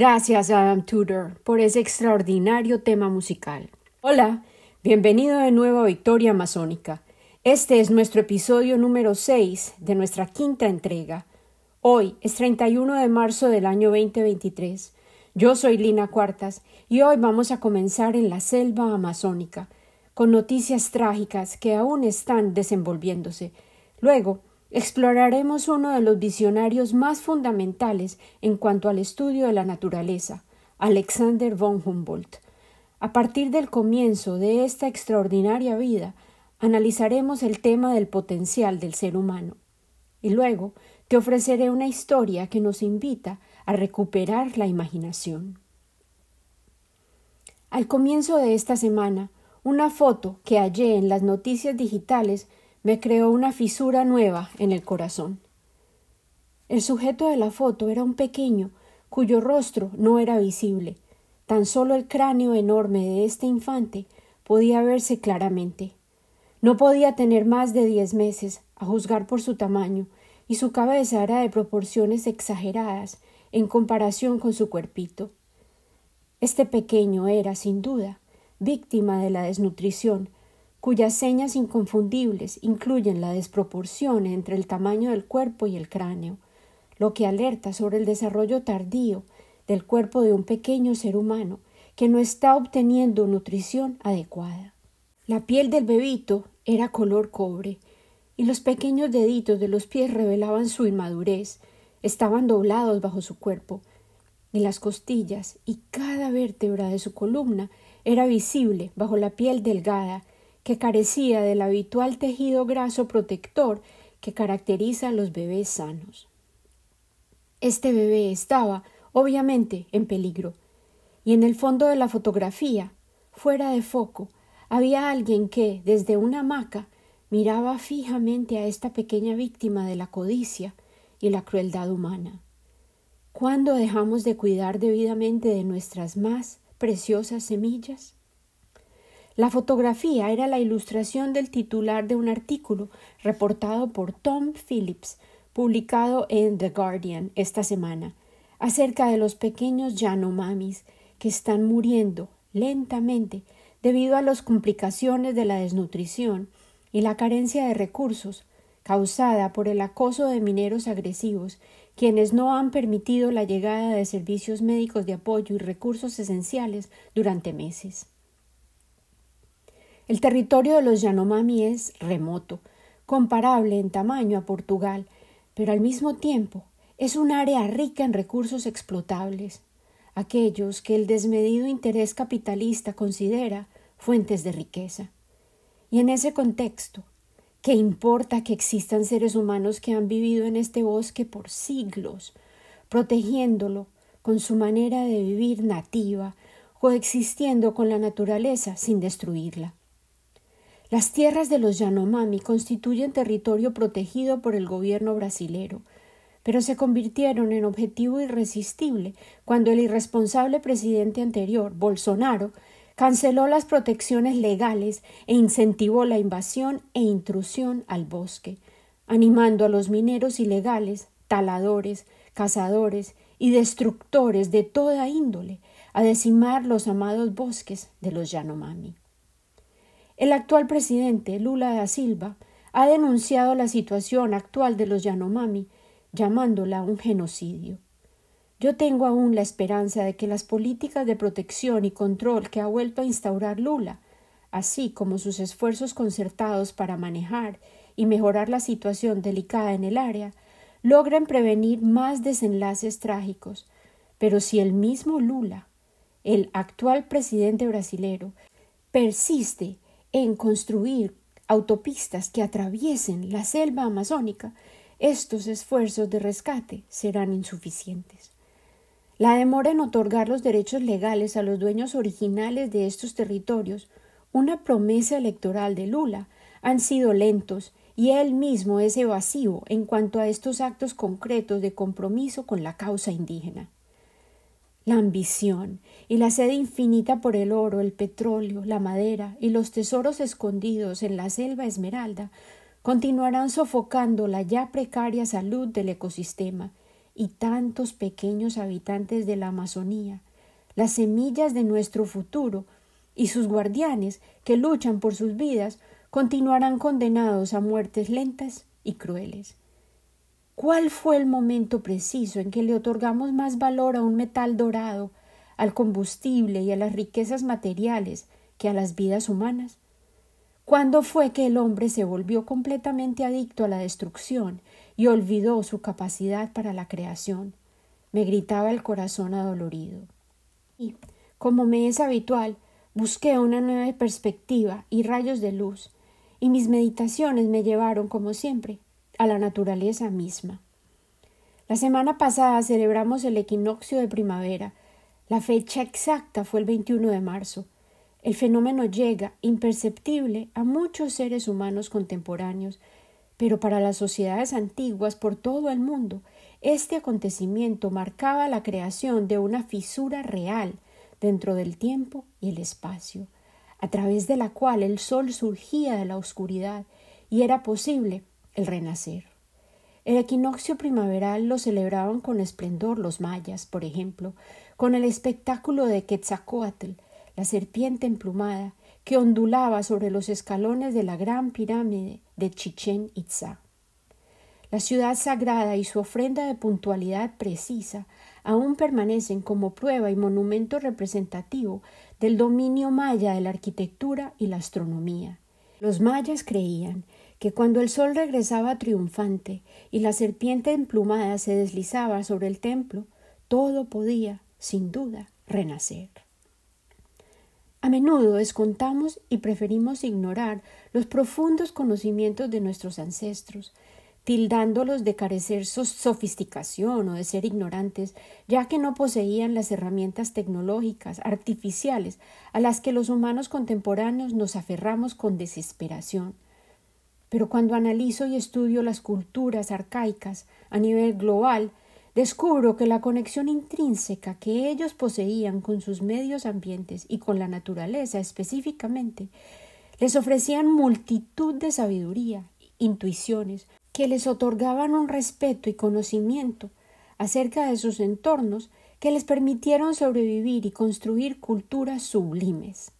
Gracias, Adam Tudor, por ese extraordinario tema musical. Hola, bienvenido de nuevo a Victoria Amazónica. Este es nuestro episodio número 6 de nuestra quinta entrega. Hoy es 31 de marzo del año 2023. Yo soy Lina Cuartas y hoy vamos a comenzar en la selva amazónica, con noticias trágicas que aún están desenvolviéndose. Luego exploraremos uno de los visionarios más fundamentales en cuanto al estudio de la naturaleza, Alexander von Humboldt. A partir del comienzo de esta extraordinaria vida, analizaremos el tema del potencial del ser humano. Y luego te ofreceré una historia que nos invita a recuperar la imaginación. Al comienzo de esta semana, una foto que hallé en las noticias digitales me creó una fisura nueva en el corazón. El sujeto de la foto era un pequeño, cuyo rostro no era visible. Tan solo el cráneo enorme de este infante podía verse claramente. No podía tener más de diez meses, a juzgar por su tamaño, y su cabeza era de proporciones exageradas en comparación con su cuerpito. Este pequeño era, sin duda, víctima de la desnutrición, cuyas señas inconfundibles incluyen la desproporción entre el tamaño del cuerpo y el cráneo, lo que alerta sobre el desarrollo tardío del cuerpo de un pequeño ser humano que no está obteniendo nutrición adecuada. La piel del bebito era color cobre, y los pequeños deditos de los pies revelaban su inmadurez, estaban doblados bajo su cuerpo, y las costillas y cada vértebra de su columna era visible bajo la piel delgada que carecía del habitual tejido graso protector que caracteriza a los bebés sanos. Este bebé estaba, obviamente, en peligro, y en el fondo de la fotografía, fuera de foco, había alguien que, desde una hamaca, miraba fijamente a esta pequeña víctima de la codicia y la crueldad humana. ¿Cuándo dejamos de cuidar debidamente de nuestras más preciosas semillas? La fotografía era la ilustración del titular de un artículo reportado por Tom Phillips, publicado en The Guardian esta semana, acerca de los pequeños Yanomamis que están muriendo lentamente debido a las complicaciones de la desnutrición y la carencia de recursos causada por el acoso de mineros agresivos, quienes no han permitido la llegada de servicios médicos de apoyo y recursos esenciales durante meses. El territorio de los Yanomami es remoto, comparable en tamaño a Portugal, pero al mismo tiempo es un área rica en recursos explotables, aquellos que el desmedido interés capitalista considera fuentes de riqueza. Y en ese contexto, ¿qué importa que existan seres humanos que han vivido en este bosque por siglos, protegiéndolo con su manera de vivir nativa, coexistiendo con la naturaleza sin destruirla? Las tierras de los Yanomami constituyen territorio protegido por el gobierno brasilero, pero se convirtieron en objetivo irresistible cuando el irresponsable presidente anterior, Bolsonaro, canceló las protecciones legales e incentivó la invasión e intrusión al bosque, animando a los mineros ilegales, taladores, cazadores y destructores de toda índole a decimar los amados bosques de los Yanomami. El actual presidente, Lula da Silva, ha denunciado la situación actual de los Yanomami, llamándola un genocidio. Yo tengo aún la esperanza de que las políticas de protección y control que ha vuelto a instaurar Lula, así como sus esfuerzos concertados para manejar y mejorar la situación delicada en el área, logren prevenir más desenlaces trágicos. Pero si el mismo Lula, el actual presidente brasilero, persiste en construir autopistas que atraviesen la selva amazónica, estos esfuerzos de rescate serán insuficientes. La demora en otorgar los derechos legales a los dueños originales de estos territorios, una promesa electoral de Lula, han sido lentos y él mismo es evasivo en cuanto a estos actos concretos de compromiso con la causa indígena. La ambición y la sed infinita por el oro, el petróleo, la madera y los tesoros escondidos en la selva esmeralda continuarán sofocando la ya precaria salud del ecosistema y tantos pequeños habitantes de la Amazonía, las semillas de nuestro futuro y sus guardianes que luchan por sus vidas continuarán condenados a muertes lentas y crueles. ¿Cuál fue el momento preciso en que le otorgamos más valor a un metal dorado, al combustible y a las riquezas materiales que a las vidas humanas? ¿Cuándo fue que el hombre se volvió completamente adicto a la destrucción y olvidó su capacidad para la creación? me gritaba el corazón adolorido. Y, como me es habitual, busqué una nueva perspectiva y rayos de luz, y mis meditaciones me llevaron, como siempre, a la naturaleza misma. La semana pasada celebramos el equinoccio de primavera. La fecha exacta fue el 21 de marzo. El fenómeno llega, imperceptible, a muchos seres humanos contemporáneos, pero para las sociedades antiguas por todo el mundo, este acontecimiento marcaba la creación de una fisura real dentro del tiempo y el espacio, a través de la cual el sol surgía de la oscuridad y era posible el renacer. El equinoccio primaveral lo celebraban con esplendor los mayas, por ejemplo, con el espectáculo de Quetzalcoatl, la serpiente emplumada, que ondulaba sobre los escalones de la gran pirámide de Chichen Itza. La ciudad sagrada y su ofrenda de puntualidad precisa aún permanecen como prueba y monumento representativo del dominio maya de la arquitectura y la astronomía. Los mayas creían que cuando el sol regresaba triunfante y la serpiente emplumada se deslizaba sobre el templo, todo podía, sin duda, renacer. A menudo descontamos y preferimos ignorar los profundos conocimientos de nuestros ancestros, tildándolos de carecer sofisticación o de ser ignorantes, ya que no poseían las herramientas tecnológicas, artificiales, a las que los humanos contemporáneos nos aferramos con desesperación. Pero cuando analizo y estudio las culturas arcaicas a nivel global, descubro que la conexión intrínseca que ellos poseían con sus medios ambientes y con la naturaleza específicamente, les ofrecían multitud de sabiduría, intuiciones, que les otorgaban un respeto y conocimiento acerca de sus entornos que les permitieron sobrevivir y construir culturas sublimes.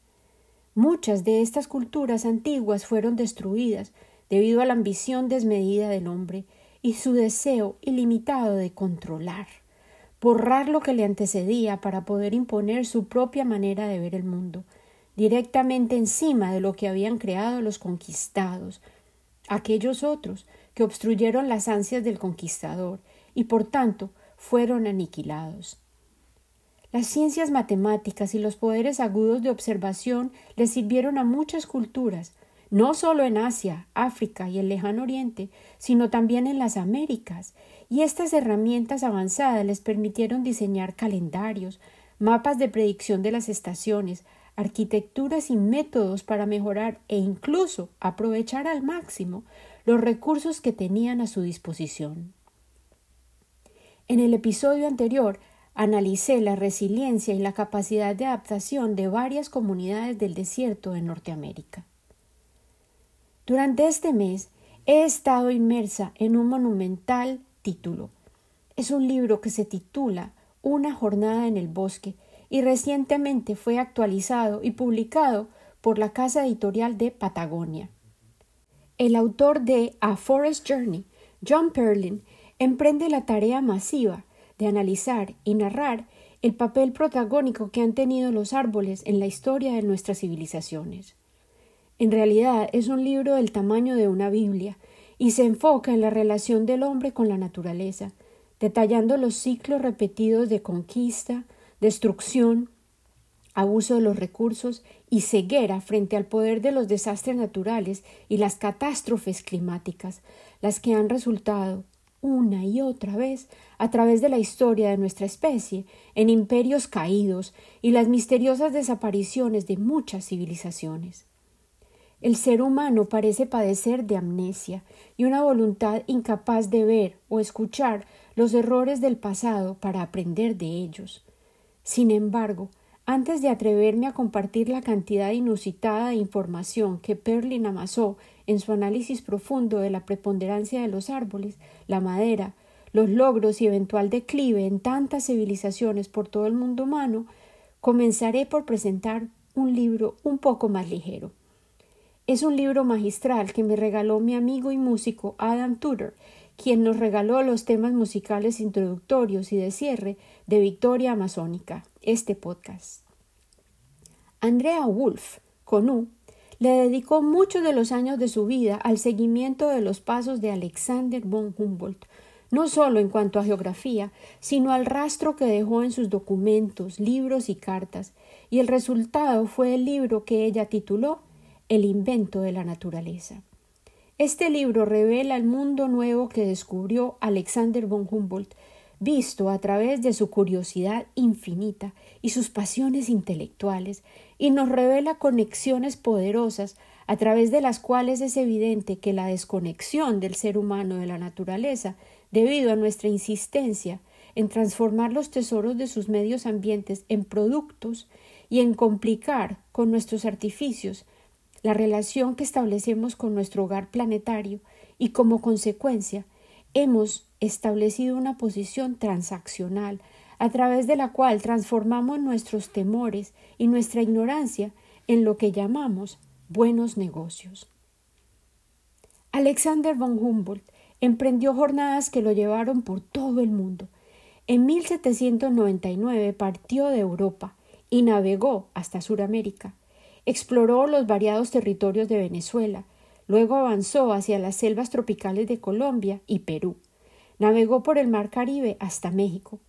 Muchas de estas culturas antiguas fueron destruidas debido a la ambición desmedida del hombre y su deseo ilimitado de controlar, borrar lo que le antecedía para poder imponer su propia manera de ver el mundo, directamente encima de lo que habían creado los conquistados, aquellos otros que obstruyeron las ansias del conquistador y por tanto fueron aniquilados. Las ciencias matemáticas y los poderes agudos de observación le sirvieron a muchas culturas, no solo en Asia, África y el lejano Oriente, sino también en las Américas, y estas herramientas avanzadas les permitieron diseñar calendarios, mapas de predicción de las estaciones, arquitecturas y métodos para mejorar e incluso aprovechar al máximo los recursos que tenían a su disposición. En el episodio anterior analicé la resiliencia y la capacidad de adaptación de varias comunidades del desierto de Norteamérica. Durante este mes he estado inmersa en un monumental título. Es un libro que se titula Una jornada en el bosque y recientemente fue actualizado y publicado por la casa editorial de Patagonia. El autor de A Forest Journey, John Perlin, emprende la tarea masiva de analizar y narrar el papel protagónico que han tenido los árboles en la historia de nuestras civilizaciones. En realidad es un libro del tamaño de una Biblia y se enfoca en la relación del hombre con la naturaleza, detallando los ciclos repetidos de conquista, destrucción, abuso de los recursos y ceguera frente al poder de los desastres naturales y las catástrofes climáticas, las que han resultado una y otra vez a través de la historia de nuestra especie en imperios caídos y las misteriosas desapariciones de muchas civilizaciones. El ser humano parece padecer de amnesia y una voluntad incapaz de ver o escuchar los errores del pasado para aprender de ellos. Sin embargo, antes de atreverme a compartir la cantidad inusitada de información que Perlin amasó en su análisis profundo de la preponderancia de los árboles, la madera, los logros y eventual declive en tantas civilizaciones por todo el mundo humano, comenzaré por presentar un libro un poco más ligero. Es un libro magistral que me regaló mi amigo y músico Adam Tudor, quien nos regaló los temas musicales introductorios y de cierre de Victoria Amazónica, este podcast. Andrea Wolf, con U, le dedicó muchos de los años de su vida al seguimiento de los pasos de Alexander von Humboldt, no solo en cuanto a geografía, sino al rastro que dejó en sus documentos, libros y cartas, y el resultado fue el libro que ella tituló El invento de la naturaleza. Este libro revela el mundo nuevo que descubrió Alexander von Humboldt, visto a través de su curiosidad infinita y sus pasiones intelectuales, y nos revela conexiones poderosas a través de las cuales es evidente que la desconexión del ser humano de la naturaleza, debido a nuestra insistencia en transformar los tesoros de sus medios ambientes en productos y en complicar con nuestros artificios la relación que establecemos con nuestro hogar planetario y como consecuencia hemos establecido una posición transaccional a través de la cual transformamos nuestros temores y nuestra ignorancia en lo que llamamos buenos negocios. Alexander von Humboldt emprendió jornadas que lo llevaron por todo el mundo. En 1799 partió de Europa y navegó hasta Sudamérica. Exploró los variados territorios de Venezuela, luego avanzó hacia las selvas tropicales de Colombia y Perú. Navegó por el mar Caribe hasta México.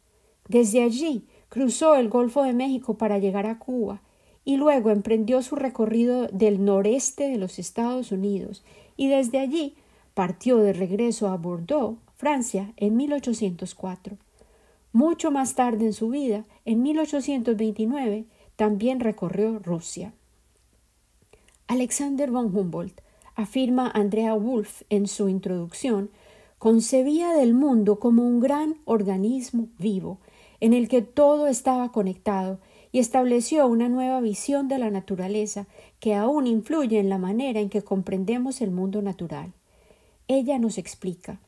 Desde allí cruzó el Golfo de México para llegar a Cuba y luego emprendió su recorrido del noreste de los Estados Unidos y desde allí partió de regreso a Bordeaux, Francia, en 1804. Mucho más tarde en su vida, en 1829, también recorrió Rusia. Alexander von Humboldt, afirma Andrea Wolf en su introducción, concebía del mundo como un gran organismo vivo, en el que todo estaba conectado, y estableció una nueva visión de la naturaleza que aún influye en la manera en que comprendemos el mundo natural. Ella nos explica.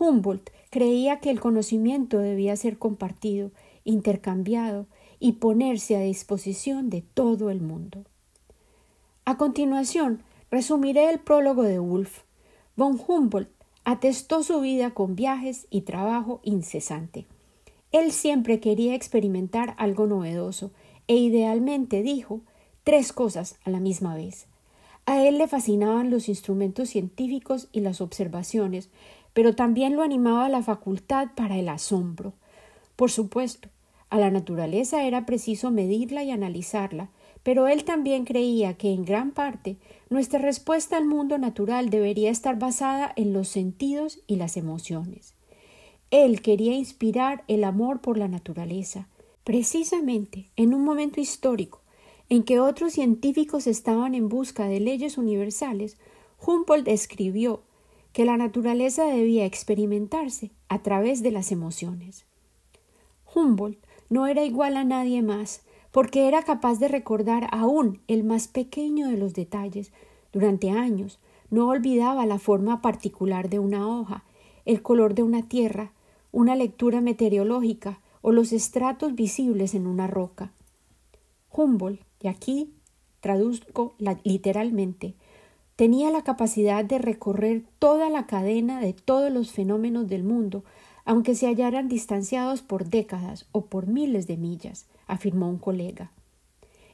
Humboldt creía que el conocimiento debía ser compartido, intercambiado y ponerse a disposición de todo el mundo. A continuación, resumiré el prólogo de Wolf. Von Humboldt atestó su vida con viajes y trabajo incesante. Él siempre quería experimentar algo novedoso e idealmente dijo tres cosas a la misma vez. A él le fascinaban los instrumentos científicos y las observaciones, pero también lo animaba la facultad para el asombro. Por supuesto, a la naturaleza era preciso medirla y analizarla, pero él también creía que en gran parte nuestra respuesta al mundo natural debería estar basada en los sentidos y las emociones. Él quería inspirar el amor por la naturaleza, precisamente en un momento histórico en que otros científicos estaban en busca de leyes universales, Humboldt escribió que la naturaleza debía experimentarse a través de las emociones. Humboldt no era igual a nadie más, porque era capaz de recordar aún el más pequeño de los detalles. Durante años no olvidaba la forma particular de una hoja, el color de una tierra, una lectura meteorológica o los estratos visibles en una roca. Humboldt, y aquí traduzco literalmente, tenía la capacidad de recorrer toda la cadena de todos los fenómenos del mundo, aunque se hallaran distanciados por décadas o por miles de millas afirmó un colega.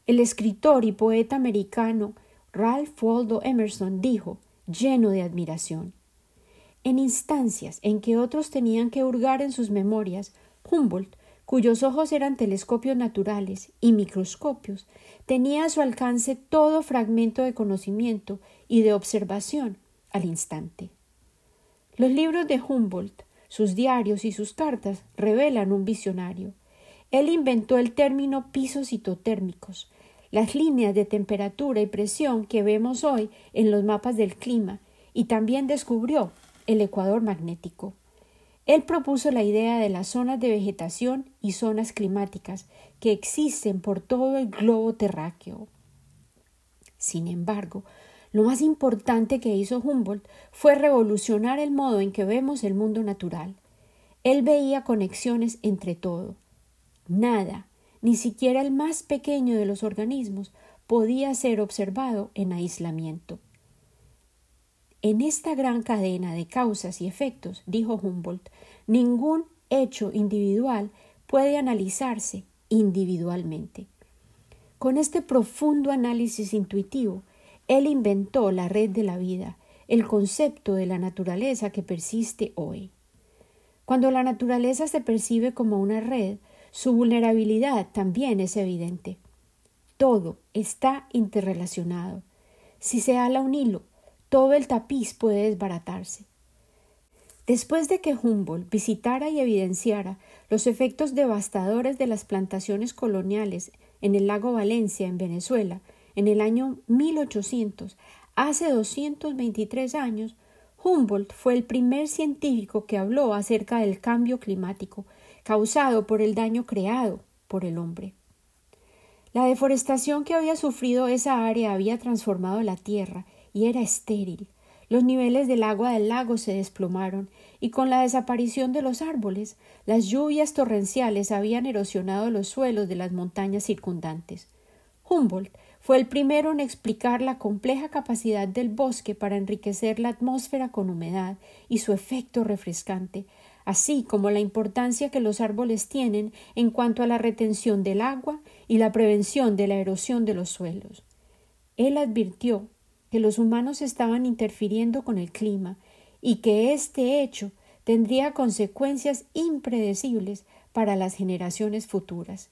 El escritor y poeta americano Ralph Waldo Emerson dijo, lleno de admiración. En instancias en que otros tenían que hurgar en sus memorias, Humboldt, cuyos ojos eran telescopios naturales y microscopios, tenía a su alcance todo fragmento de conocimiento y de observación al instante. Los libros de Humboldt, sus diarios y sus cartas revelan un visionario. Él inventó el término pisos citotérmicos, las líneas de temperatura y presión que vemos hoy en los mapas del clima, y también descubrió el ecuador magnético. Él propuso la idea de las zonas de vegetación y zonas climáticas que existen por todo el globo terráqueo. Sin embargo, lo más importante que hizo Humboldt fue revolucionar el modo en que vemos el mundo natural. él veía conexiones entre todo. Nada, ni siquiera el más pequeño de los organismos, podía ser observado en aislamiento. En esta gran cadena de causas y efectos, dijo Humboldt, ningún hecho individual puede analizarse individualmente. Con este profundo análisis intuitivo, él inventó la red de la vida, el concepto de la naturaleza que persiste hoy. Cuando la naturaleza se percibe como una red, su vulnerabilidad también es evidente. Todo está interrelacionado. Si se ala un hilo, todo el tapiz puede desbaratarse. Después de que Humboldt visitara y evidenciara los efectos devastadores de las plantaciones coloniales en el lago Valencia, en Venezuela, en el año 1800, hace 223 años, Humboldt fue el primer científico que habló acerca del cambio climático causado por el daño creado por el hombre. La deforestación que había sufrido esa área había transformado la tierra y era estéril. Los niveles del agua del lago se desplomaron y con la desaparición de los árboles, las lluvias torrenciales habían erosionado los suelos de las montañas circundantes. Humboldt fue el primero en explicar la compleja capacidad del bosque para enriquecer la atmósfera con humedad y su efecto refrescante, así como la importancia que los árboles tienen en cuanto a la retención del agua y la prevención de la erosión de los suelos. Él advirtió que los humanos estaban interfiriendo con el clima y que este hecho tendría consecuencias impredecibles para las generaciones futuras.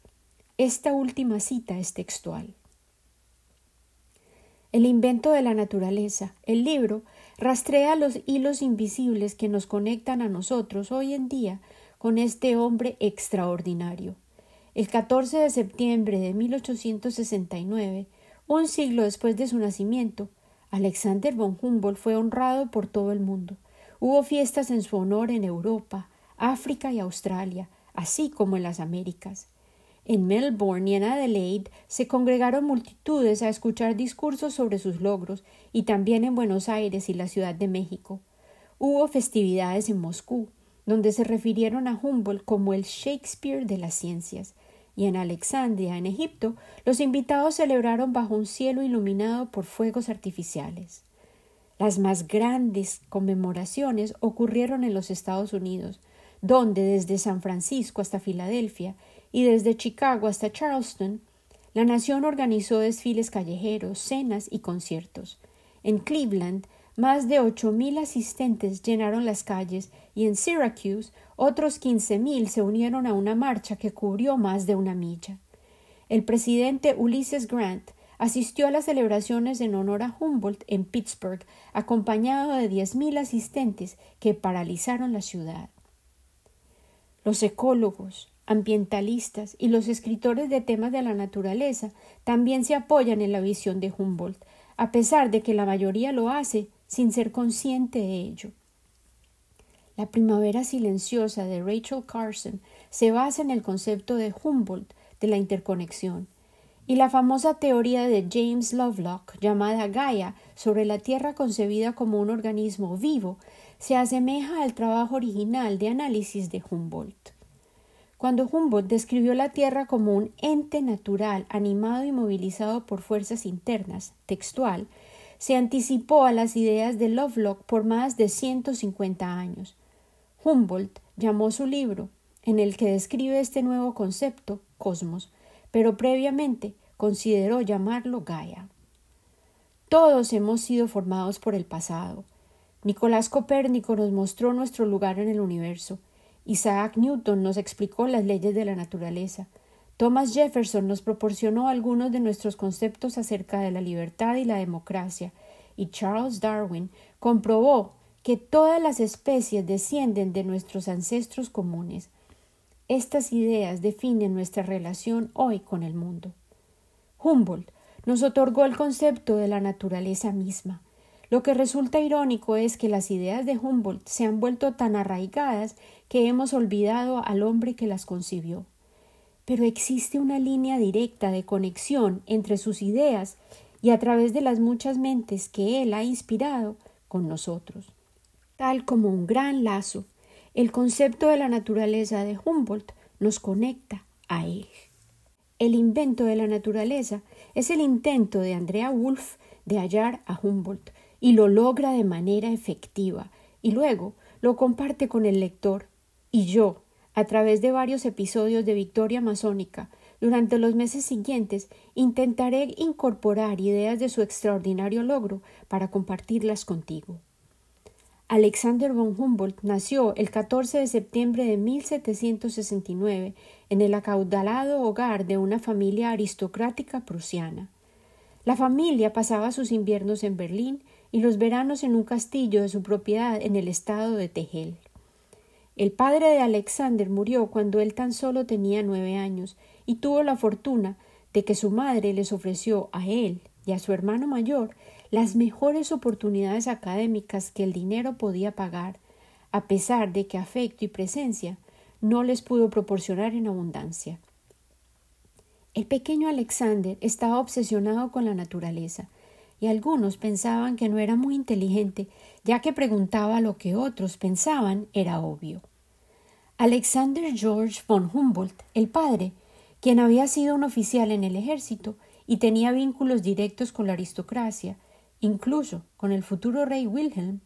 Esta última cita es textual. El invento de la naturaleza, el libro, rastrea los hilos invisibles que nos conectan a nosotros hoy en día con este hombre extraordinario. El 14 de septiembre de 1869, un siglo después de su nacimiento, Alexander von Humboldt fue honrado por todo el mundo. Hubo fiestas en su honor en Europa, África y Australia, así como en las Américas. En Melbourne y en Adelaide se congregaron multitudes a escuchar discursos sobre sus logros y también en Buenos Aires y la Ciudad de México. Hubo festividades en Moscú, donde se refirieron a Humboldt como el Shakespeare de las ciencias, y en Alexandria, en Egipto, los invitados celebraron bajo un cielo iluminado por fuegos artificiales. Las más grandes conmemoraciones ocurrieron en los Estados Unidos, donde desde San Francisco hasta Filadelfia y desde Chicago hasta Charleston, la nación organizó desfiles callejeros, cenas y conciertos. En Cleveland, más de ocho mil asistentes llenaron las calles y en Syracuse otros quince mil se unieron a una marcha que cubrió más de una milla. El presidente Ulysses Grant asistió a las celebraciones en honor a Humboldt en Pittsburgh, acompañado de diez mil asistentes que paralizaron la ciudad. Los ecólogos, ambientalistas y los escritores de temas de la naturaleza también se apoyan en la visión de Humboldt, a pesar de que la mayoría lo hace sin ser consciente de ello. La primavera silenciosa de Rachel Carson se basa en el concepto de Humboldt de la interconexión, y la famosa teoría de James Lovelock llamada Gaia sobre la Tierra concebida como un organismo vivo se asemeja al trabajo original de análisis de Humboldt. Cuando Humboldt describió la Tierra como un ente natural animado y movilizado por fuerzas internas, textual, se anticipó a las ideas de Lovelock por más de 150 años. Humboldt llamó su libro, en el que describe este nuevo concepto, Cosmos, pero previamente consideró llamarlo Gaia. Todos hemos sido formados por el pasado. Nicolás Copérnico nos mostró nuestro lugar en el universo. Isaac Newton nos explicó las leyes de la naturaleza. Thomas Jefferson nos proporcionó algunos de nuestros conceptos acerca de la libertad y la democracia, y Charles Darwin comprobó que todas las especies descienden de nuestros ancestros comunes. Estas ideas definen nuestra relación hoy con el mundo. Humboldt nos otorgó el concepto de la naturaleza misma. Lo que resulta irónico es que las ideas de Humboldt se han vuelto tan arraigadas que hemos olvidado al hombre que las concibió pero existe una línea directa de conexión entre sus ideas y a través de las muchas mentes que él ha inspirado con nosotros. Tal como un gran lazo, el concepto de la naturaleza de Humboldt nos conecta a él. El invento de la naturaleza es el intento de Andrea Wolff de hallar a Humboldt y lo logra de manera efectiva y luego lo comparte con el lector y yo, a través de varios episodios de Victoria Masónica, durante los meses siguientes intentaré incorporar ideas de su extraordinario logro para compartirlas contigo. Alexander von Humboldt nació el 14 de septiembre de 1769 en el acaudalado hogar de una familia aristocrática prusiana. La familia pasaba sus inviernos en Berlín y los veranos en un castillo de su propiedad en el estado de Tegel. El padre de Alexander murió cuando él tan solo tenía nueve años y tuvo la fortuna de que su madre les ofreció a él y a su hermano mayor las mejores oportunidades académicas que el dinero podía pagar, a pesar de que afecto y presencia no les pudo proporcionar en abundancia. El pequeño Alexander estaba obsesionado con la naturaleza, y algunos pensaban que no era muy inteligente, ya que preguntaba lo que otros pensaban era obvio. Alexander George von Humboldt, el padre, quien había sido un oficial en el ejército y tenía vínculos directos con la aristocracia, incluso con el futuro rey Wilhelm,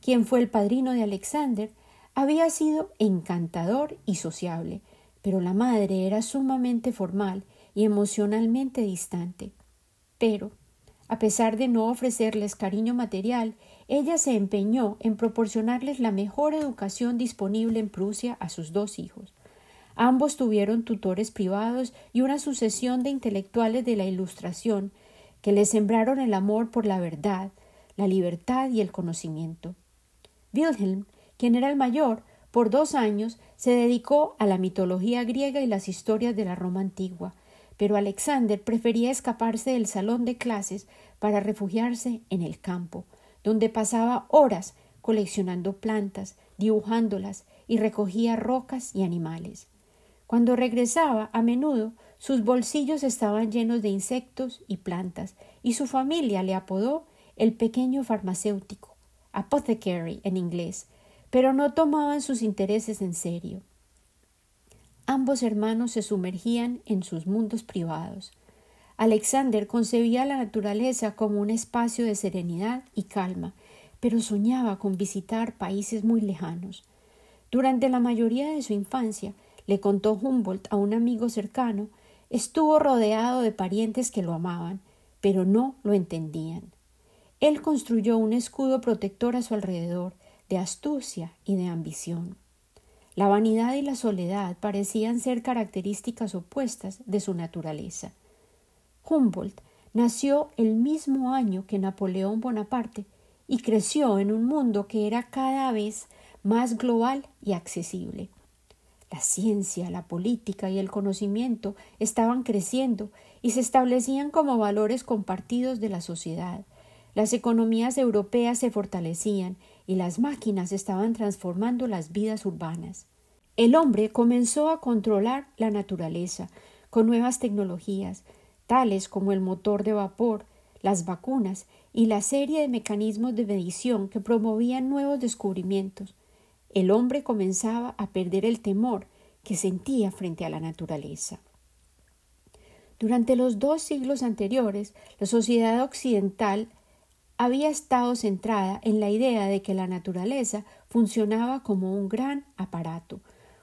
quien fue el padrino de Alexander, había sido encantador y sociable, pero la madre era sumamente formal y emocionalmente distante. Pero, a pesar de no ofrecerles cariño material, ella se empeñó en proporcionarles la mejor educación disponible en Prusia a sus dos hijos. Ambos tuvieron tutores privados y una sucesión de intelectuales de la Ilustración que les sembraron el amor por la verdad, la libertad y el conocimiento. Wilhelm, quien era el mayor, por dos años se dedicó a la mitología griega y las historias de la Roma antigua, pero Alexander prefería escaparse del salón de clases para refugiarse en el campo, donde pasaba horas coleccionando plantas, dibujándolas y recogía rocas y animales. Cuando regresaba, a menudo sus bolsillos estaban llenos de insectos y plantas, y su familia le apodó el pequeño farmacéutico, apothecary en inglés, pero no tomaban sus intereses en serio. Ambos hermanos se sumergían en sus mundos privados. Alexander concebía la naturaleza como un espacio de serenidad y calma, pero soñaba con visitar países muy lejanos. Durante la mayoría de su infancia, le contó Humboldt a un amigo cercano, estuvo rodeado de parientes que lo amaban, pero no lo entendían. Él construyó un escudo protector a su alrededor, de astucia y de ambición. La vanidad y la soledad parecían ser características opuestas de su naturaleza. Humboldt nació el mismo año que Napoleón Bonaparte y creció en un mundo que era cada vez más global y accesible. La ciencia, la política y el conocimiento estaban creciendo y se establecían como valores compartidos de la sociedad. Las economías europeas se fortalecían y las máquinas estaban transformando las vidas urbanas. El hombre comenzó a controlar la naturaleza con nuevas tecnologías, tales como el motor de vapor, las vacunas y la serie de mecanismos de medición que promovían nuevos descubrimientos el hombre comenzaba a perder el temor que sentía frente a la naturaleza. Durante los dos siglos anteriores, la sociedad occidental había estado centrada en la idea de que la naturaleza funcionaba como un gran aparato,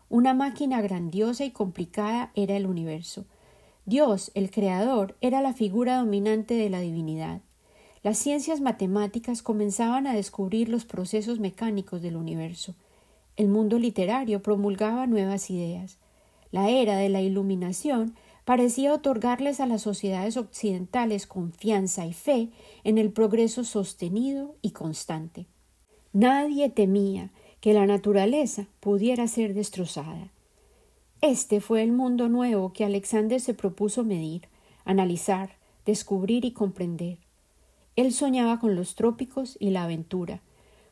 una máquina grandiosa y complicada era el universo. Dios, el Creador, era la figura dominante de la divinidad. Las ciencias matemáticas comenzaban a descubrir los procesos mecánicos del universo. El mundo literario promulgaba nuevas ideas. La era de la Iluminación parecía otorgarles a las sociedades occidentales confianza y fe en el progreso sostenido y constante. Nadie temía que la naturaleza pudiera ser destrozada. Este fue el mundo nuevo que Alexander se propuso medir, analizar, descubrir y comprender. Él soñaba con los trópicos y la aventura,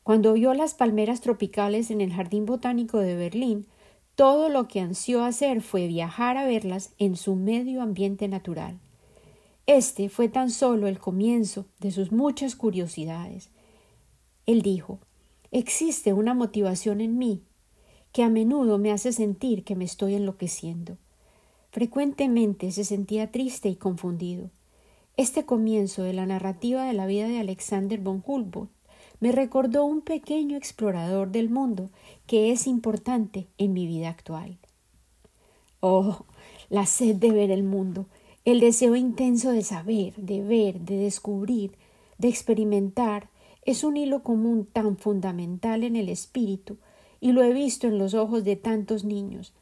cuando vio las palmeras tropicales en el Jardín Botánico de Berlín, todo lo que ansió hacer fue viajar a verlas en su medio ambiente natural. Este fue tan solo el comienzo de sus muchas curiosidades. Él dijo Existe una motivación en mí que a menudo me hace sentir que me estoy enloqueciendo. Frecuentemente se sentía triste y confundido. Este comienzo de la narrativa de la vida de Alexander von Humboldt me recordó un pequeño explorador del mundo que es importante en mi vida actual. Oh, la sed de ver el mundo, el deseo intenso de saber, de ver, de descubrir, de experimentar, es un hilo común tan fundamental en el espíritu, y lo he visto en los ojos de tantos niños.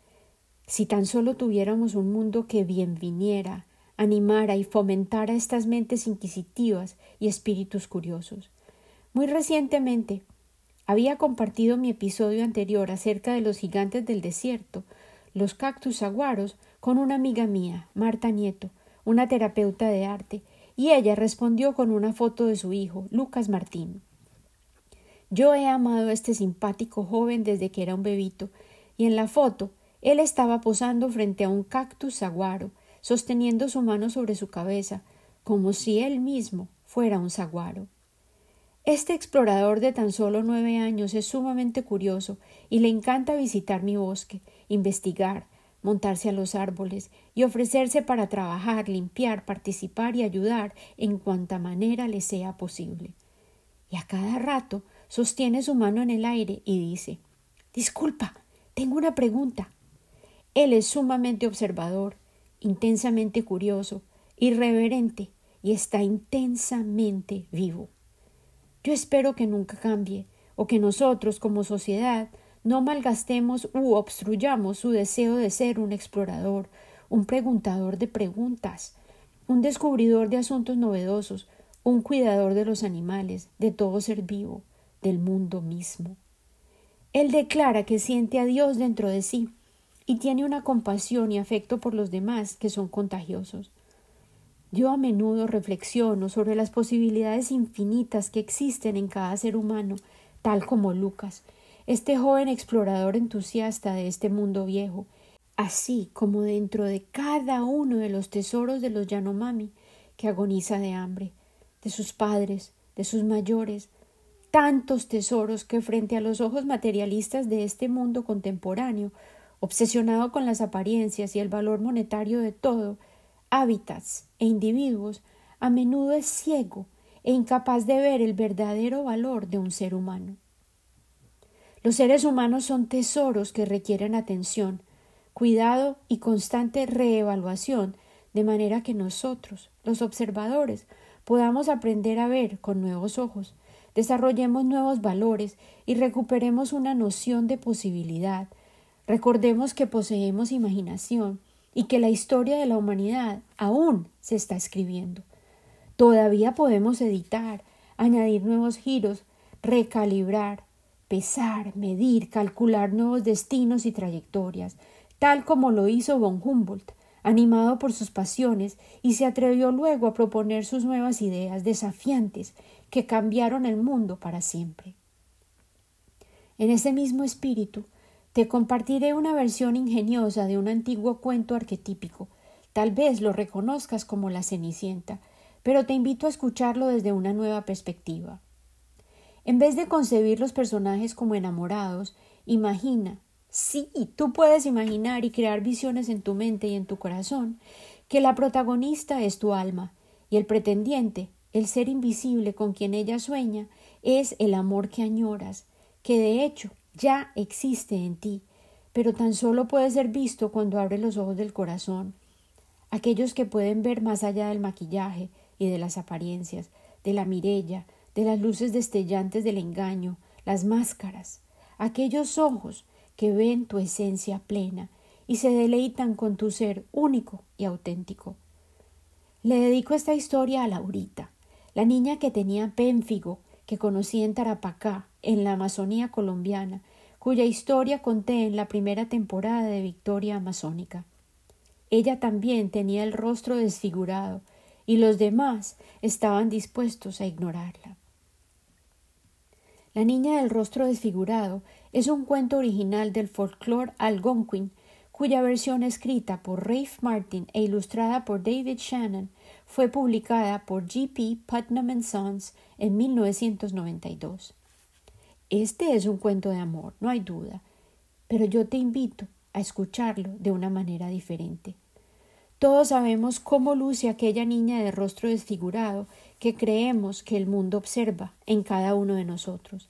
Si tan solo tuviéramos un mundo que bien viniera, animara y fomentara estas mentes inquisitivas y espíritus curiosos. Muy recientemente había compartido mi episodio anterior acerca de los gigantes del desierto, los cactus aguaros, con una amiga mía, Marta Nieto, una terapeuta de arte, y ella respondió con una foto de su hijo, Lucas Martín. Yo he amado a este simpático joven desde que era un bebito, y en la foto él estaba posando frente a un cactus saguaro, sosteniendo su mano sobre su cabeza, como si él mismo fuera un saguaro. Este explorador de tan solo nueve años es sumamente curioso y le encanta visitar mi bosque, investigar, montarse a los árboles y ofrecerse para trabajar, limpiar, participar y ayudar en cuanta manera le sea posible. Y a cada rato sostiene su mano en el aire y dice Disculpa, tengo una pregunta. Él es sumamente observador, intensamente curioso, irreverente y está intensamente vivo. Yo espero que nunca cambie, o que nosotros como sociedad no malgastemos u obstruyamos su deseo de ser un explorador, un preguntador de preguntas, un descubridor de asuntos novedosos, un cuidador de los animales, de todo ser vivo, del mundo mismo. Él declara que siente a Dios dentro de sí y tiene una compasión y afecto por los demás que son contagiosos. Yo a menudo reflexiono sobre las posibilidades infinitas que existen en cada ser humano, tal como Lucas, este joven explorador entusiasta de este mundo viejo, así como dentro de cada uno de los tesoros de los Yanomami, que agoniza de hambre, de sus padres, de sus mayores, tantos tesoros que frente a los ojos materialistas de este mundo contemporáneo, obsesionado con las apariencias y el valor monetario de todo, hábitats e individuos, a menudo es ciego e incapaz de ver el verdadero valor de un ser humano. Los seres humanos son tesoros que requieren atención, cuidado y constante reevaluación, de manera que nosotros, los observadores, podamos aprender a ver con nuevos ojos, desarrollemos nuevos valores y recuperemos una noción de posibilidad. Recordemos que poseemos imaginación y que la historia de la humanidad aún se está escribiendo. Todavía podemos editar, añadir nuevos giros, recalibrar, pesar, medir, calcular nuevos destinos y trayectorias, tal como lo hizo von Humboldt, animado por sus pasiones, y se atrevió luego a proponer sus nuevas ideas desafiantes que cambiaron el mundo para siempre. En ese mismo espíritu, te compartiré una versión ingeniosa de un antiguo cuento arquetípico. Tal vez lo reconozcas como la Cenicienta, pero te invito a escucharlo desde una nueva perspectiva. En vez de concebir los personajes como enamorados, imagina, sí, tú puedes imaginar y crear visiones en tu mente y en tu corazón, que la protagonista es tu alma y el pretendiente, el ser invisible con quien ella sueña, es el amor que añoras, que de hecho ya existe en ti, pero tan solo puede ser visto cuando abres los ojos del corazón. Aquellos que pueden ver más allá del maquillaje y de las apariencias, de la mirella, de las luces destellantes del engaño, las máscaras, aquellos ojos que ven tu esencia plena y se deleitan con tu ser único y auténtico. Le dedico esta historia a Laurita, la niña que tenía pénfigo que conocí en Tarapacá, en la Amazonía colombiana, cuya historia conté en la primera temporada de Victoria Amazónica. Ella también tenía el rostro desfigurado, y los demás estaban dispuestos a ignorarla. La niña del rostro desfigurado es un cuento original del folclore algonquin, cuya versión escrita por Rafe Martin e ilustrada por David Shannon fue publicada por G. P. Putnam Sons en 1992. Este es un cuento de amor, no hay duda, pero yo te invito a escucharlo de una manera diferente. Todos sabemos cómo luce aquella niña de rostro desfigurado que creemos que el mundo observa en cada uno de nosotros.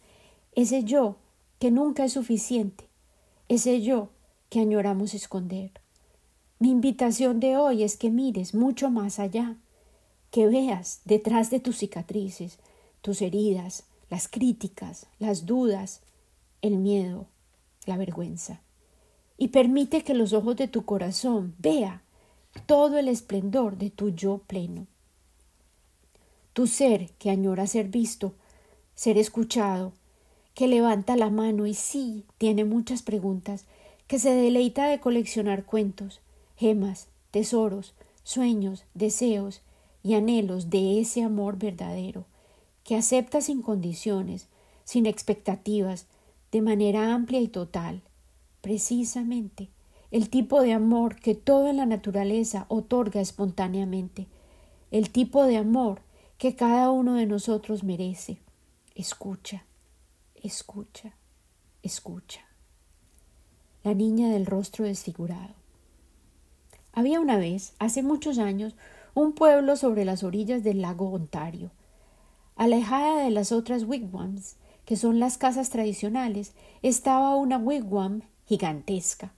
Ese yo que nunca es suficiente, ese yo que añoramos esconder. Mi invitación de hoy es que mires mucho más allá, que veas detrás de tus cicatrices, tus heridas, las críticas, las dudas, el miedo, la vergüenza. Y permite que los ojos de tu corazón vea todo el esplendor de tu yo pleno. Tu ser que añora ser visto, ser escuchado, que levanta la mano y sí tiene muchas preguntas, que se deleita de coleccionar cuentos, gemas, tesoros, sueños, deseos y anhelos de ese amor verdadero, que acepta sin condiciones, sin expectativas, de manera amplia y total, precisamente el tipo de amor que toda la naturaleza otorga espontáneamente, el tipo de amor que cada uno de nosotros merece. Escucha, escucha, escucha. La niña del rostro desfigurado. Había una vez, hace muchos años, un pueblo sobre las orillas del lago Ontario. Alejada de las otras wigwams, que son las casas tradicionales, estaba una wigwam gigantesca,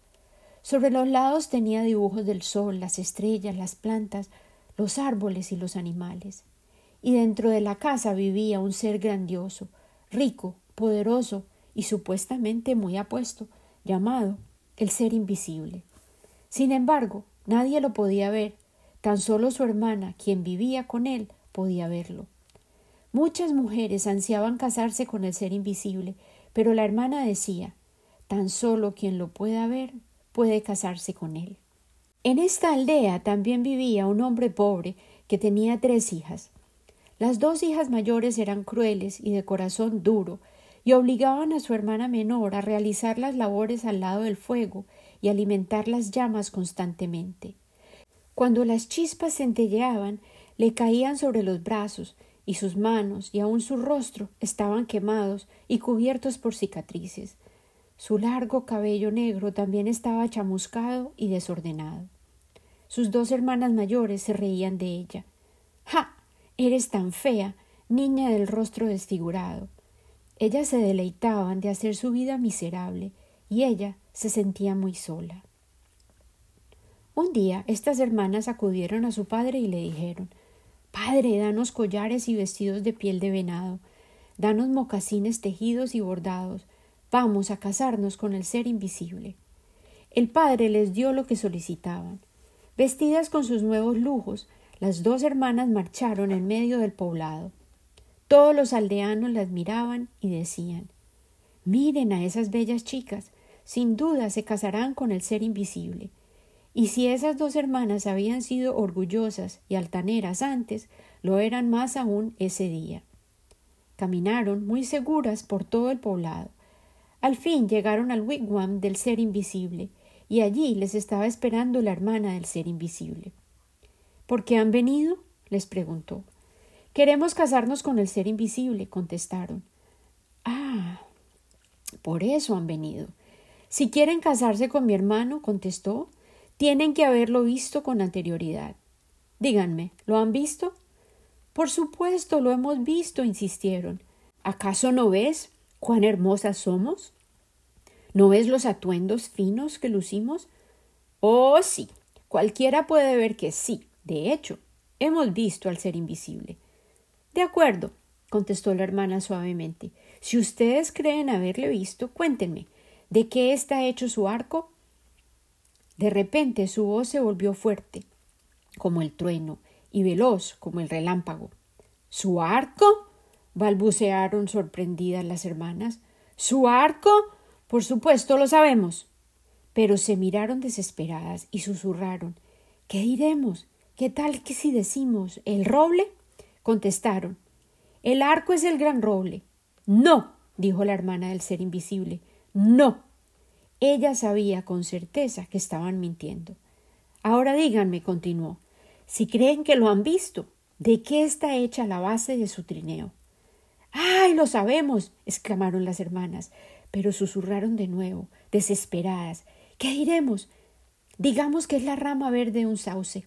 sobre los lados tenía dibujos del sol, las estrellas, las plantas, los árboles y los animales. Y dentro de la casa vivía un ser grandioso, rico, poderoso y supuestamente muy apuesto, llamado el ser invisible. Sin embargo, nadie lo podía ver, tan solo su hermana, quien vivía con él, podía verlo. Muchas mujeres ansiaban casarse con el ser invisible, pero la hermana decía tan solo quien lo pueda ver puede casarse con él. En esta aldea también vivía un hombre pobre que tenía tres hijas. Las dos hijas mayores eran crueles y de corazón duro, y obligaban a su hermana menor a realizar las labores al lado del fuego y alimentar las llamas constantemente. Cuando las chispas centelleaban, le caían sobre los brazos, y sus manos y aun su rostro estaban quemados y cubiertos por cicatrices. Su largo cabello negro también estaba chamuscado y desordenado. Sus dos hermanas mayores se reían de ella. ¡Ja! Eres tan fea, niña del rostro desfigurado. Ellas se deleitaban de hacer su vida miserable, y ella se sentía muy sola. Un día estas hermanas acudieron a su padre y le dijeron Padre, danos collares y vestidos de piel de venado, danos mocasines tejidos y bordados, Vamos a casarnos con el ser invisible. El padre les dio lo que solicitaban. Vestidas con sus nuevos lujos, las dos hermanas marcharon en medio del poblado. Todos los aldeanos las miraban y decían Miren a esas bellas chicas, sin duda se casarán con el ser invisible. Y si esas dos hermanas habían sido orgullosas y altaneras antes, lo eran más aún ese día. Caminaron muy seguras por todo el poblado, al fin llegaron al wigwam del ser invisible, y allí les estaba esperando la hermana del ser invisible. ¿Por qué han venido? les preguntó. Queremos casarnos con el ser invisible, contestaron. Ah, por eso han venido. Si quieren casarse con mi hermano, contestó, tienen que haberlo visto con anterioridad. Díganme, ¿lo han visto? Por supuesto, lo hemos visto, insistieron. ¿Acaso no ves? cuán hermosas somos? ¿No ves los atuendos finos que lucimos? Oh, sí, cualquiera puede ver que sí. De hecho, hemos visto al ser invisible. De acuerdo, contestó la hermana suavemente. Si ustedes creen haberle visto, cuéntenme, ¿de qué está hecho su arco? De repente su voz se volvió fuerte, como el trueno, y veloz como el relámpago. ¿Su arco? balbucearon sorprendidas las hermanas. ¿Su arco? Por supuesto lo sabemos. Pero se miraron desesperadas y susurraron ¿Qué diremos? ¿Qué tal que si decimos el roble? contestaron El arco es el gran roble. No, dijo la hermana del ser invisible. No. Ella sabía con certeza que estaban mintiendo. Ahora díganme, continuó, si creen que lo han visto, ¿de qué está hecha la base de su trineo? ¡Ay, lo sabemos! exclamaron las hermanas, pero susurraron de nuevo, desesperadas. ¿Qué diremos? Digamos que es la rama verde de un sauce.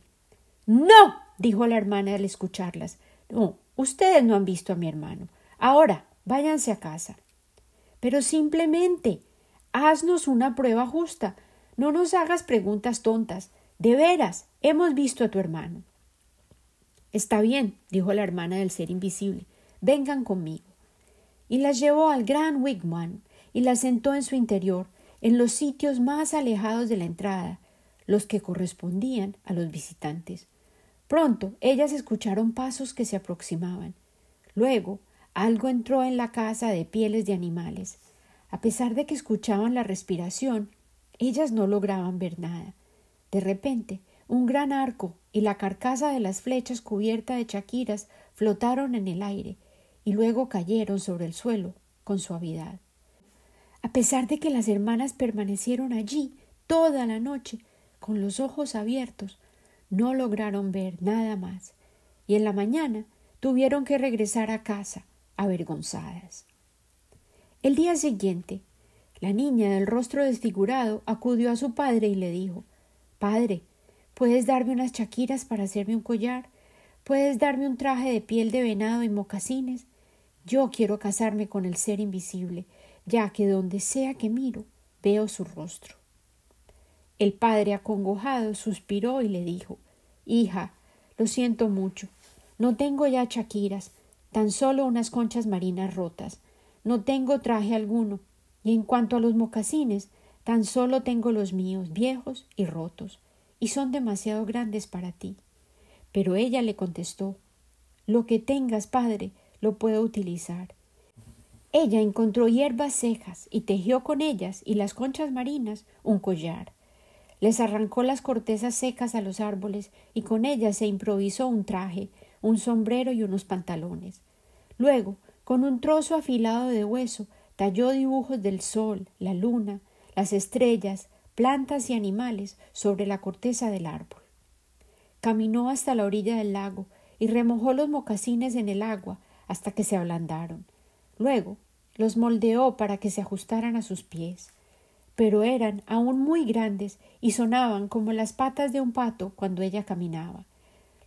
No, dijo la hermana al escucharlas. No, ustedes no han visto a mi hermano. Ahora, váyanse a casa. Pero simplemente, haznos una prueba justa. No nos hagas preguntas tontas. De veras, hemos visto a tu hermano. Está bien, dijo la hermana del ser invisible. Vengan conmigo. Y las llevó al gran wigwam y las sentó en su interior, en los sitios más alejados de la entrada, los que correspondían a los visitantes. Pronto ellas escucharon pasos que se aproximaban. Luego algo entró en la casa de pieles de animales. A pesar de que escuchaban la respiración, ellas no lograban ver nada. De repente, un gran arco y la carcasa de las flechas cubierta de chaquiras flotaron en el aire y luego cayeron sobre el suelo con suavidad. A pesar de que las hermanas permanecieron allí toda la noche, con los ojos abiertos, no lograron ver nada más, y en la mañana tuvieron que regresar a casa, avergonzadas. El día siguiente, la niña del rostro desfigurado acudió a su padre y le dijo Padre, ¿puedes darme unas chaquiras para hacerme un collar? ¿Puedes darme un traje de piel de venado y mocasines? Yo quiero casarme con el ser invisible, ya que donde sea que miro veo su rostro. El padre acongojado suspiró y le dijo Hija, lo siento mucho. No tengo ya chaquiras, tan solo unas conchas marinas rotas. No tengo traje alguno, y en cuanto a los mocasines, tan solo tengo los míos, viejos y rotos, y son demasiado grandes para ti. Pero ella le contestó Lo que tengas, padre, lo puedo utilizar. Ella encontró hierbas cejas y tejió con ellas y las conchas marinas un collar. Les arrancó las cortezas secas a los árboles y con ellas se improvisó un traje, un sombrero y unos pantalones. Luego, con un trozo afilado de hueso, talló dibujos del sol, la luna, las estrellas, plantas y animales sobre la corteza del árbol. Caminó hasta la orilla del lago y remojó los mocasines en el agua hasta que se ablandaron. Luego los moldeó para que se ajustaran a sus pies, pero eran aún muy grandes y sonaban como las patas de un pato cuando ella caminaba.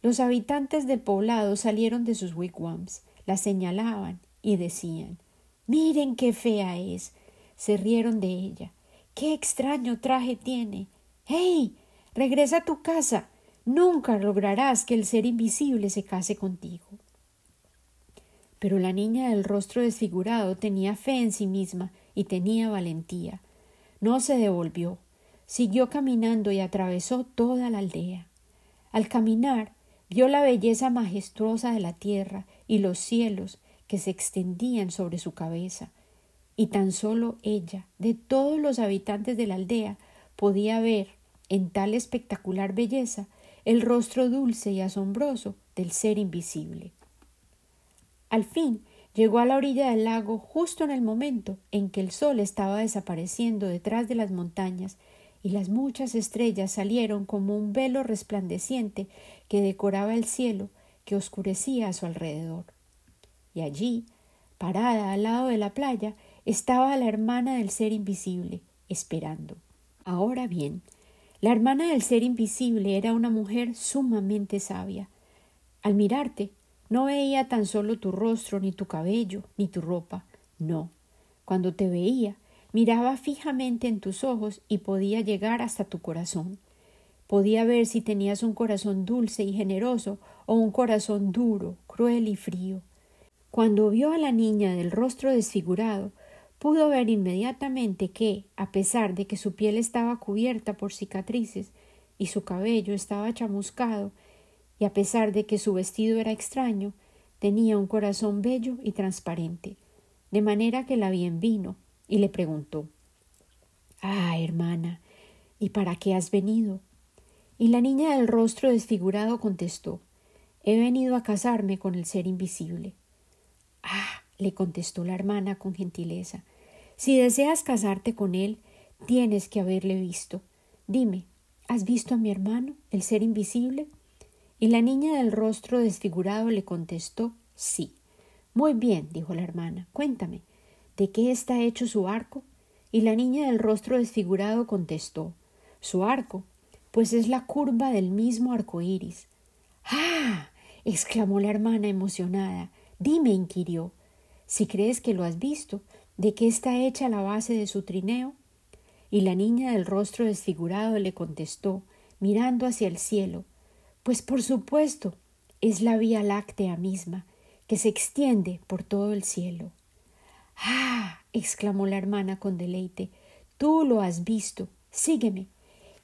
Los habitantes del poblado salieron de sus wigwams, la señalaban y decían Miren qué fea es. Se rieron de ella. Qué extraño traje tiene. ¡Hey! Regresa a tu casa. Nunca lograrás que el ser invisible se case contigo. Pero la niña del rostro desfigurado tenía fe en sí misma y tenía valentía. No se devolvió. Siguió caminando y atravesó toda la aldea. Al caminar, vio la belleza majestuosa de la tierra y los cielos que se extendían sobre su cabeza. Y tan solo ella, de todos los habitantes de la aldea, podía ver, en tal espectacular belleza, el rostro dulce y asombroso del ser invisible. Al fin llegó a la orilla del lago justo en el momento en que el sol estaba desapareciendo detrás de las montañas y las muchas estrellas salieron como un velo resplandeciente que decoraba el cielo que oscurecía a su alrededor. Y allí, parada al lado de la playa, estaba la hermana del ser invisible, esperando. Ahora bien, la hermana del ser invisible era una mujer sumamente sabia. Al mirarte, no veía tan solo tu rostro, ni tu cabello, ni tu ropa. No. Cuando te veía, miraba fijamente en tus ojos y podía llegar hasta tu corazón. Podía ver si tenías un corazón dulce y generoso o un corazón duro, cruel y frío. Cuando vio a la niña del rostro desfigurado, pudo ver inmediatamente que, a pesar de que su piel estaba cubierta por cicatrices y su cabello estaba chamuscado y a pesar de que su vestido era extraño, tenía un corazón bello y transparente, de manera que la bien vino y le preguntó Ah, hermana, ¿y para qué has venido? Y la niña del rostro desfigurado contestó He venido a casarme con el ser invisible. Ah, le contestó la hermana con gentileza, si deseas casarte con él, tienes que haberle visto. Dime, ¿has visto a mi hermano, el ser invisible? Y la niña del rostro desfigurado le contestó sí. Muy bien, dijo la hermana, cuéntame, ¿de qué está hecho su arco? Y la niña del rostro desfigurado contestó Su arco, pues es la curva del mismo arco iris. ¡Ah! exclamó la hermana emocionada. Dime, inquirió, si crees que lo has visto, ¿de qué está hecha la base de su trineo? Y la niña del rostro desfigurado le contestó, mirando hacia el cielo, pues por supuesto, es la Vía Láctea misma, que se extiende por todo el cielo. Ah. exclamó la hermana con deleite. Tú lo has visto. Sígueme.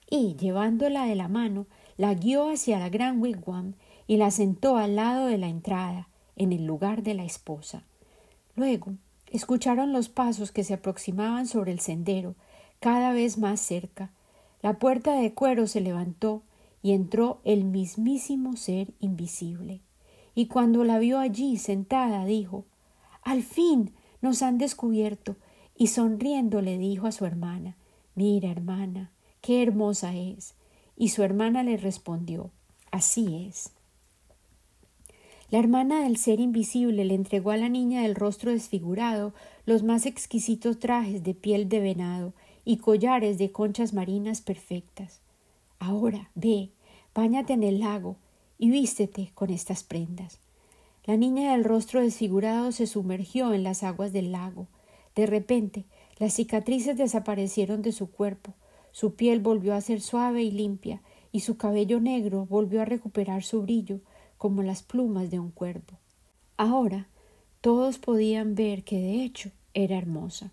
Y, llevándola de la mano, la guió hacia la gran wigwam y la sentó al lado de la entrada, en el lugar de la esposa. Luego escucharon los pasos que se aproximaban sobre el sendero, cada vez más cerca. La puerta de cuero se levantó y entró el mismísimo ser invisible. Y cuando la vio allí sentada, dijo Al fin nos han descubierto. Y sonriendo le dijo a su hermana Mira, hermana, qué hermosa es. Y su hermana le respondió Así es. La hermana del ser invisible le entregó a la niña del rostro desfigurado los más exquisitos trajes de piel de venado y collares de conchas marinas perfectas. Ahora, ve, báñate en el lago y vístete con estas prendas. La niña del rostro desfigurado se sumergió en las aguas del lago. De repente, las cicatrices desaparecieron de su cuerpo, su piel volvió a ser suave y limpia, y su cabello negro volvió a recuperar su brillo, como las plumas de un cuervo. Ahora todos podían ver que de hecho era hermosa.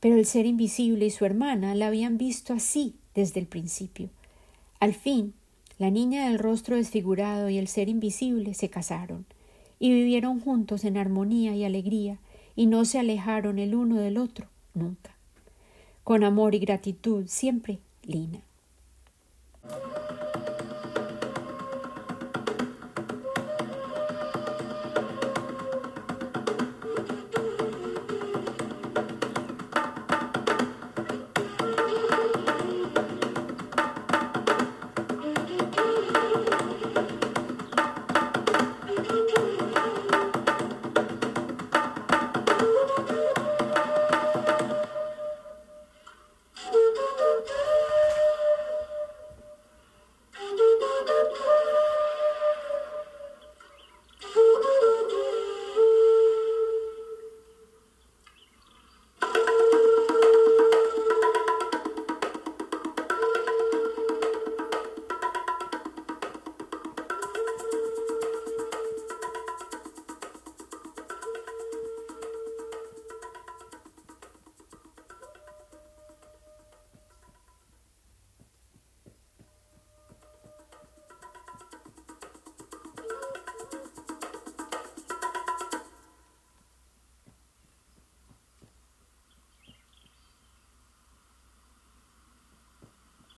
Pero el ser invisible y su hermana la habían visto así desde el principio. Al fin, la niña del rostro desfigurado y el ser invisible se casaron, y vivieron juntos en armonía y alegría, y no se alejaron el uno del otro nunca. Con amor y gratitud siempre, Lina.